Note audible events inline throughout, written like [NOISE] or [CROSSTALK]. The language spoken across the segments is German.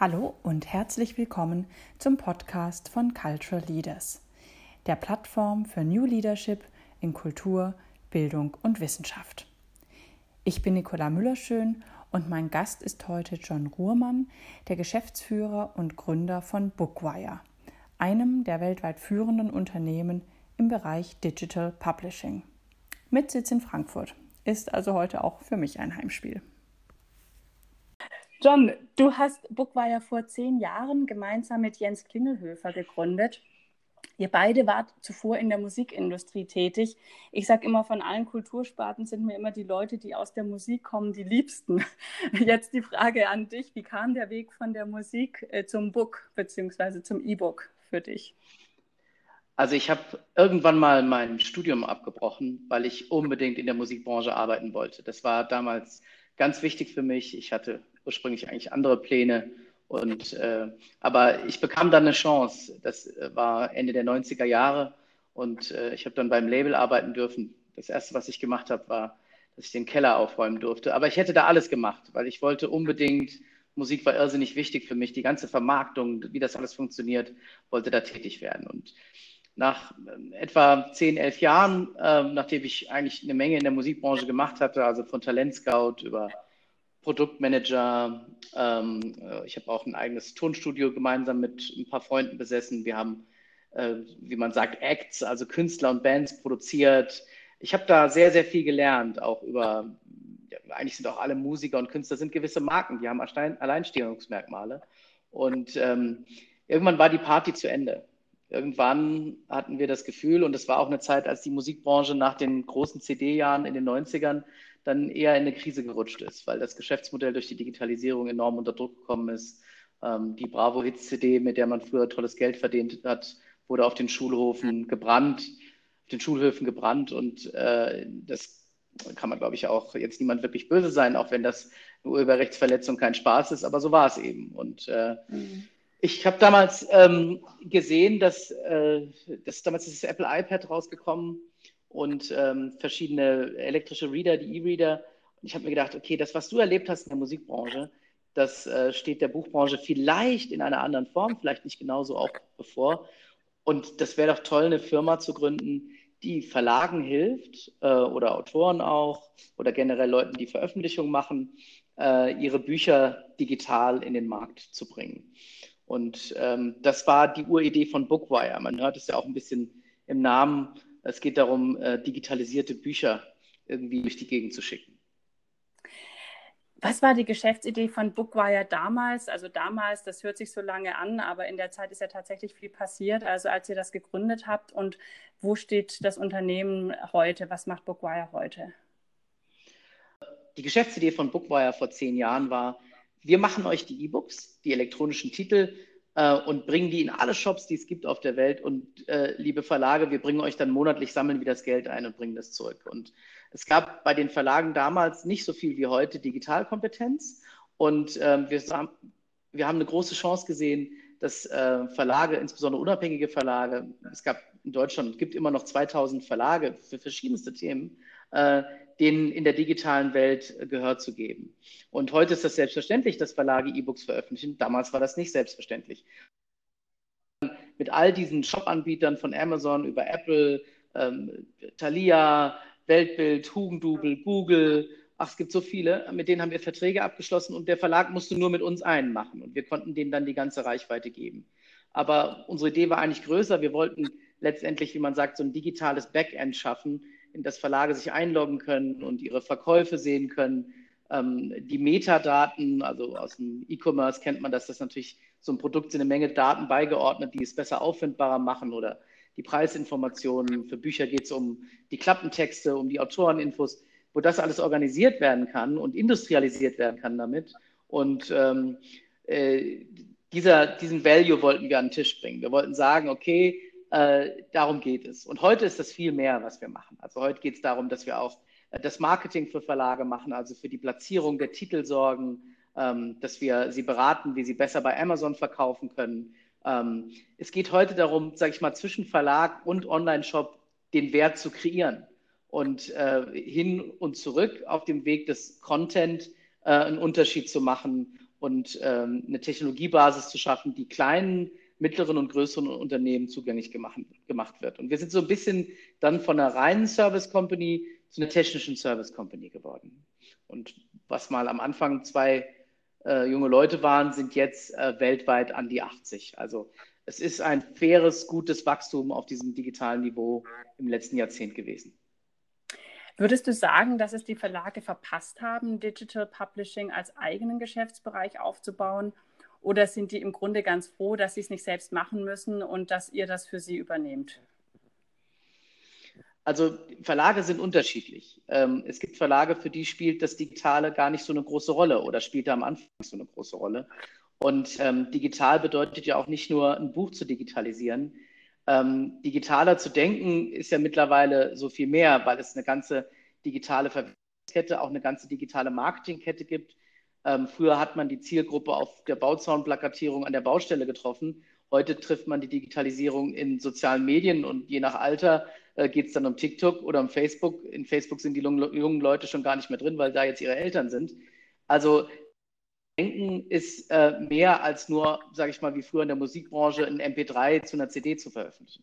Hallo und herzlich willkommen zum Podcast von Cultural Leaders, der Plattform für New Leadership in Kultur, Bildung und Wissenschaft. Ich bin Nicola Müllerschön und mein Gast ist heute John Ruhrmann, der Geschäftsführer und Gründer von Bookwire, einem der weltweit führenden Unternehmen im Bereich Digital Publishing. Mit Sitz in Frankfurt ist also heute auch für mich ein Heimspiel. John, du hast Bookwire vor zehn Jahren gemeinsam mit Jens Klingelhöfer gegründet. Ihr beide wart zuvor in der Musikindustrie tätig. Ich sage immer, von allen Kultursparten sind mir immer die Leute, die aus der Musik kommen, die liebsten. [LAUGHS] Jetzt die Frage an dich, wie kam der Weg von der Musik äh, zum Book bzw. zum E-Book für dich? Also ich habe irgendwann mal mein Studium abgebrochen, weil ich unbedingt in der Musikbranche arbeiten wollte. Das war damals ganz wichtig für mich. Ich hatte ursprünglich eigentlich andere Pläne. Und, äh, aber ich bekam dann eine Chance. Das äh, war Ende der 90er Jahre und äh, ich habe dann beim Label arbeiten dürfen. Das erste, was ich gemacht habe, war, dass ich den Keller aufräumen durfte. Aber ich hätte da alles gemacht, weil ich wollte unbedingt, Musik war irrsinnig wichtig für mich, die ganze Vermarktung, wie das alles funktioniert, wollte da tätig werden. Und nach äh, etwa zehn, elf Jahren, äh, nachdem ich eigentlich eine Menge in der Musikbranche gemacht hatte, also von Talentscout über Produktmanager. Ähm, äh, ich habe auch ein eigenes Tonstudio gemeinsam mit ein paar Freunden besessen. Wir haben, äh, wie man sagt, Acts, also Künstler und Bands produziert. Ich habe da sehr, sehr viel gelernt, auch über, ja, eigentlich sind auch alle Musiker und Künstler sind gewisse Marken, die haben Alleinstehungsmerkmale. Und ähm, irgendwann war die Party zu Ende. Irgendwann hatten wir das Gefühl, und es war auch eine Zeit, als die Musikbranche nach den großen CD-Jahren in den 90ern dann eher in eine Krise gerutscht ist, weil das Geschäftsmodell durch die Digitalisierung enorm unter Druck gekommen ist. Ähm, die Bravo Hits CD, mit der man früher tolles Geld verdient hat, wurde auf den Schulhofen gebrannt, auf den Schulhöfen gebrannt und äh, das kann man, glaube ich, auch jetzt niemand wirklich böse sein, auch wenn das eine Urheberrechtsverletzung kein Spaß ist, aber so war es eben. Und äh, mhm. ich habe damals ähm, gesehen, dass, äh, dass damals ist das Apple iPad rausgekommen und ähm, verschiedene elektrische Reader, die E-Reader. Und ich habe mir gedacht, okay, das, was du erlebt hast in der Musikbranche, das äh, steht der Buchbranche vielleicht in einer anderen Form, vielleicht nicht genauso auch bevor. Und das wäre doch toll, eine Firma zu gründen, die Verlagen hilft äh, oder Autoren auch oder generell Leuten, die Veröffentlichungen machen, äh, ihre Bücher digital in den Markt zu bringen. Und ähm, das war die Uridee von Bookwire. Man hört es ja auch ein bisschen im Namen. Es geht darum, äh, digitalisierte Bücher irgendwie durch die Gegend zu schicken. Was war die Geschäftsidee von Bookwire damals? Also damals, das hört sich so lange an, aber in der Zeit ist ja tatsächlich viel passiert. Also als ihr das gegründet habt und wo steht das Unternehmen heute? Was macht Bookwire heute? Die Geschäftsidee von Bookwire vor zehn Jahren war, wir machen euch die E-Books, die elektronischen Titel äh, und bringen die in alle Shops, die es gibt auf der Welt. Und äh, liebe Verlage, wir bringen euch dann monatlich, sammeln wir das Geld ein und bringen das zurück. Und es gab bei den Verlagen damals nicht so viel wie heute Digitalkompetenz. Und ähm, wir, wir haben eine große Chance gesehen, dass äh, Verlage, insbesondere unabhängige Verlage, es gab in Deutschland, gibt immer noch 2000 Verlage für verschiedenste Themen, äh, denen in der digitalen Welt äh, Gehör zu geben. Und heute ist das selbstverständlich, dass Verlage E-Books veröffentlichen. Damals war das nicht selbstverständlich. Mit all diesen Shop-Anbietern von Amazon über Apple, ähm, Thalia, Weltbild, Hugendubel, Google, ach, es gibt so viele, mit denen haben wir Verträge abgeschlossen und der Verlag musste nur mit uns einen machen und wir konnten denen dann die ganze Reichweite geben. Aber unsere Idee war eigentlich größer. Wir wollten letztendlich, wie man sagt, so ein digitales Backend schaffen, in das Verlage sich einloggen können und ihre Verkäufe sehen können. Ähm, die Metadaten, also aus dem E-Commerce kennt man das, dass natürlich so ein Produkt sind eine Menge Daten beigeordnet, die es besser auffindbarer machen oder die Preisinformationen. Für Bücher geht es um die Klappentexte, um die Autoreninfos, wo das alles organisiert werden kann und industrialisiert werden kann damit. Und ähm, äh, dieser, diesen Value wollten wir an den Tisch bringen. Wir wollten sagen, okay, äh, darum geht es. Und heute ist das viel mehr, was wir machen. Also heute geht es darum, dass wir auch äh, das Marketing für Verlage machen, also für die Platzierung der Titel sorgen, ähm, dass wir sie beraten, wie sie besser bei Amazon verkaufen können. Ähm, es geht heute darum, sage ich mal, zwischen Verlag und Online-Shop den Wert zu kreieren und äh, hin und zurück auf dem Weg des Content äh, einen Unterschied zu machen und ähm, eine Technologiebasis zu schaffen, die kleinen, mittleren und größeren Unternehmen zugänglich gemacht, gemacht wird. Und wir sind so ein bisschen dann von einer reinen Service Company zu einer technischen Service Company geworden. Und was mal am Anfang zwei äh, junge Leute waren, sind jetzt äh, weltweit an die 80. Also es ist ein faires, gutes Wachstum auf diesem digitalen Niveau im letzten Jahrzehnt gewesen. Würdest du sagen, dass es die Verlage verpasst haben, Digital Publishing als eigenen Geschäftsbereich aufzubauen? Oder sind die im Grunde ganz froh, dass sie es nicht selbst machen müssen und dass ihr das für sie übernehmt? Also Verlage sind unterschiedlich. Ähm, es gibt Verlage, für die spielt das Digitale gar nicht so eine große Rolle oder spielte am Anfang so eine große Rolle. Und ähm, digital bedeutet ja auch nicht nur ein Buch zu digitalisieren. Ähm, digitaler zu denken ist ja mittlerweile so viel mehr, weil es eine ganze digitale Verwendungskette, auch eine ganze digitale Marketingkette gibt. Ähm, früher hat man die Zielgruppe auf der Bauzaunplakatierung an der Baustelle getroffen. Heute trifft man die Digitalisierung in sozialen Medien und je nach Alter äh, geht es dann um TikTok oder um Facebook. In Facebook sind die jungen Leute schon gar nicht mehr drin, weil da jetzt ihre Eltern sind. Also Denken ist äh, mehr als nur, sage ich mal, wie früher in der Musikbranche ein MP3 zu einer CD zu veröffentlichen.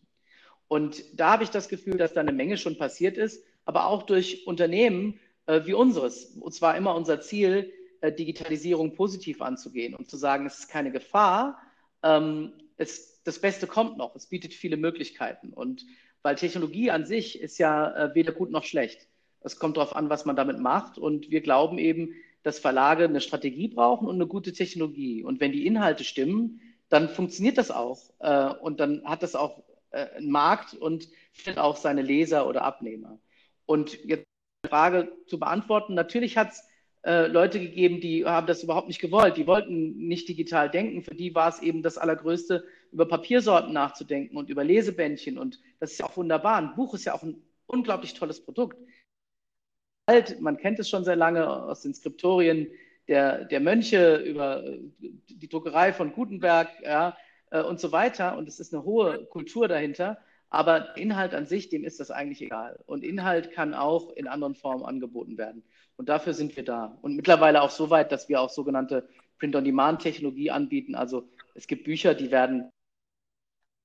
Und da habe ich das Gefühl, dass da eine Menge schon passiert ist, aber auch durch Unternehmen äh, wie unseres. Und zwar immer unser Ziel, Digitalisierung positiv anzugehen und zu sagen, es ist keine Gefahr, ähm, es, das Beste kommt noch, es bietet viele Möglichkeiten. Und weil Technologie an sich ist ja äh, weder gut noch schlecht. Es kommt darauf an, was man damit macht. Und wir glauben eben, dass Verlage eine Strategie brauchen und eine gute Technologie. Und wenn die Inhalte stimmen, dann funktioniert das auch. Äh, und dann hat das auch äh, einen Markt und findet auch seine Leser oder Abnehmer. Und jetzt die Frage zu beantworten, natürlich hat es äh, Leute gegeben, die haben das überhaupt nicht gewollt. Die wollten nicht digital denken. Für die war es eben das Allergrößte, über Papiersorten nachzudenken und über Lesebändchen. Und das ist ja auch wunderbar. Ein Buch ist ja auch ein unglaublich tolles Produkt. Man kennt es schon sehr lange aus den Skriptorien der, der Mönche über die Druckerei von Gutenberg ja, äh, und so weiter. Und es ist eine hohe Kultur dahinter. Aber Inhalt an sich, dem ist das eigentlich egal. Und Inhalt kann auch in anderen Formen angeboten werden. Und dafür sind wir da. Und mittlerweile auch so weit, dass wir auch sogenannte Print-on-Demand-Technologie anbieten. Also es gibt Bücher, die werden,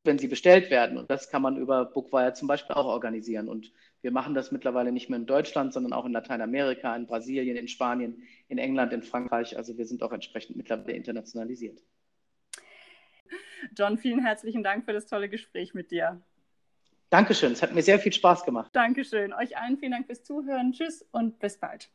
wenn sie bestellt werden. Und das kann man über Bookwire zum Beispiel auch organisieren. Und wir machen das mittlerweile nicht mehr in Deutschland, sondern auch in Lateinamerika, in Brasilien, in Spanien, in England, in Frankreich. Also wir sind auch entsprechend mittlerweile internationalisiert. John, vielen herzlichen Dank für das tolle Gespräch mit dir. Dankeschön, es hat mir sehr viel Spaß gemacht. Dankeschön. Euch allen vielen Dank fürs Zuhören. Tschüss und bis bald.